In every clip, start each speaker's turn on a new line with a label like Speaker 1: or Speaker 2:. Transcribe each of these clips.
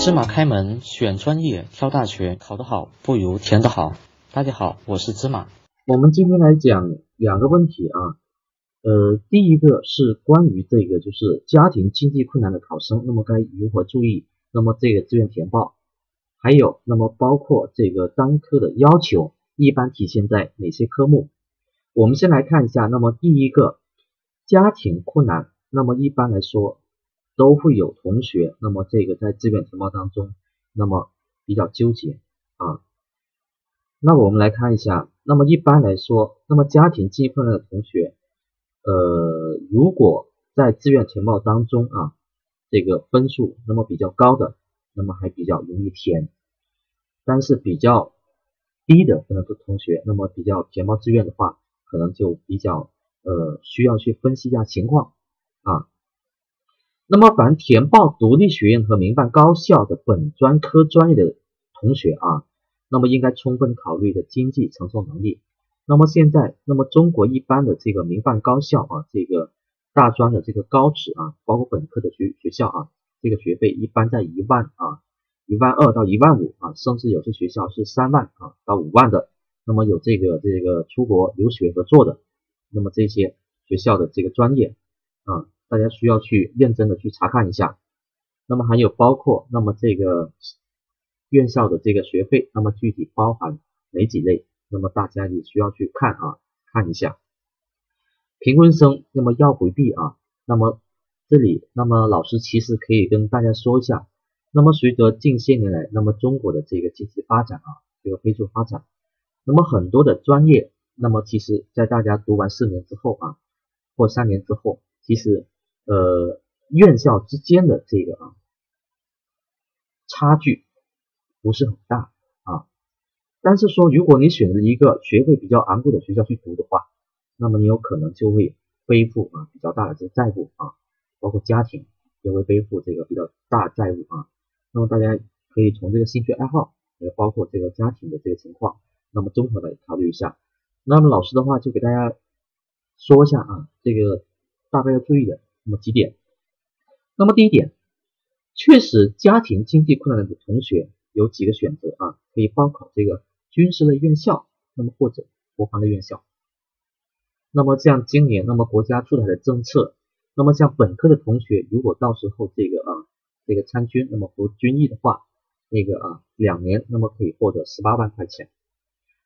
Speaker 1: 芝麻开门，选专业，挑大学，考得好不如填得好。大家好，我是芝麻。
Speaker 2: 我们今天来讲两个问题啊，呃，第一个是关于这个就是家庭经济困难的考生，那么该如何注意？那么这个志愿填报，还有那么包括这个单科的要求，一般体现在哪些科目？我们先来看一下，那么第一个家庭困难，那么一般来说。都会有同学，那么这个在志愿填报当中，那么比较纠结啊。那我们来看一下，那么一般来说，那么家庭经济困难的同学，呃，如果在志愿填报当中啊，这个分数那么比较高的，那么还比较容易填。但是比较低的可能同学，那么比较填报志愿的话，可能就比较呃需要去分析一下情况啊。那么，凡填报独立学院和民办高校的本专科专业的同学啊，那么应该充分考虑的经济承受能力。那么现在，那么中国一般的这个民办高校啊，这个大专的这个高职啊，包括本科的学学校啊，这个学费一般在一万啊，一万二到一万五啊，甚至有些学校是三万啊到五万的。那么有这个这个出国留学合作的，那么这些学校的这个专业啊。大家需要去认真的去查看一下，那么还有包括那么这个院校的这个学费，那么具体包含哪几类？那么大家也需要去看啊，看一下。贫困生那么要回避啊，那么这里那么老师其实可以跟大家说一下，那么随着近些年来那么中国的这个经济发展啊，这个飞速发展，那么很多的专业，那么其实在大家读完四年之后啊，或三年之后，其实。呃，院校之间的这个啊差距不是很大啊，但是说如果你选择一个学费比较昂贵的学校去读的话，那么你有可能就会背负啊比较大的这个债务啊，包括家庭也会背负这个比较大债务啊。那么大家可以从这个兴趣爱好，也包括这个家庭的这个情况，那么综合来考虑一下。那么老师的话就给大家说一下啊，这个大概要注意的。那么几点，那么第一点，确实家庭经济困难的同学有几个选择啊，可以报考这个军事类院校，那么或者国防类院校。那么像今年那么国家出台的政策，那么像本科的同学，如果到时候这个啊这个参军，那么服军役的话，那个啊两年那么可以获得十八万块钱。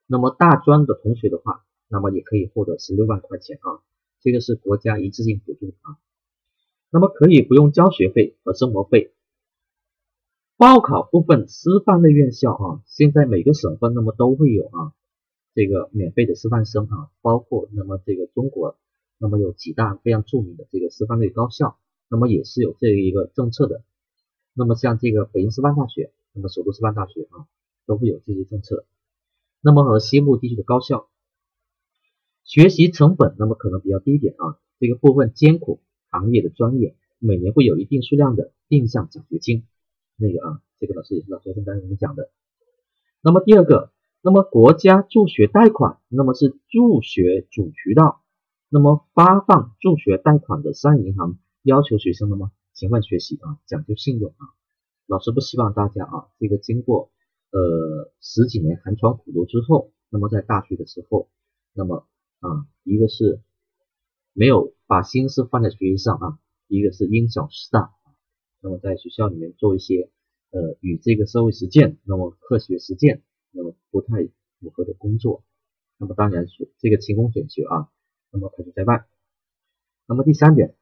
Speaker 2: 那么大专的同学的话，那么也可以获得十六万块钱啊，这个是国家一次性补助啊。那么可以不用交学费和生活费，报考部分师范类院校啊，现在每个省份那么都会有啊，这个免费的师范生啊，包括那么这个中国那么有几大非常著名的这个师范类高校，那么也是有这一个政策的。那么像这个北京师范大学，那么首都师范大学啊，都会有这些政策。那么和西部地区的高校，学习成本那么可能比较低一点啊，这个部分艰苦。行业的专业每年会有一定数量的定向奖学金，那个啊，这个老师也是老师跟大家讲的。那么第二个，那么国家助学贷款，那么是助学主渠道，那么发放助学贷款的商业银行要求学生的吗？勤奋学习啊，讲究信用啊。老师不希望大家啊，这个经过呃十几年寒窗苦读之后，那么在大学的时候，那么啊，一个是。没有把心思放在学习上啊，一个是因小失大，那么在学校里面做一些呃与这个社会实践，那么科学实践，那么不太符合的工作，那么当然是这个勤工俭学啊，那么排除在外。那么第三点，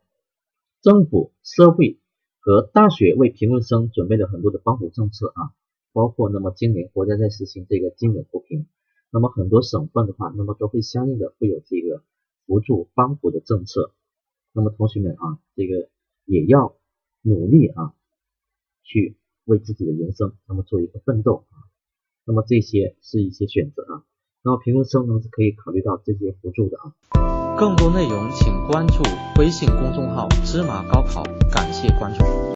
Speaker 2: 政府、社会和大学为贫困生准备了很多的帮扶政策啊，包括那么今年国家在实行这个精准扶贫，那么很多省份的话，那么都会相应的会有这个。扶助帮扶的政策，那么同学们啊，这个也要努力啊，去为自己的人生那么做一个奋斗啊，那么这些是一些选择啊，那么贫困生呢是可以考虑到这些辅助的啊。
Speaker 1: 更多内容请关注微信公众号芝麻高考，感谢关注。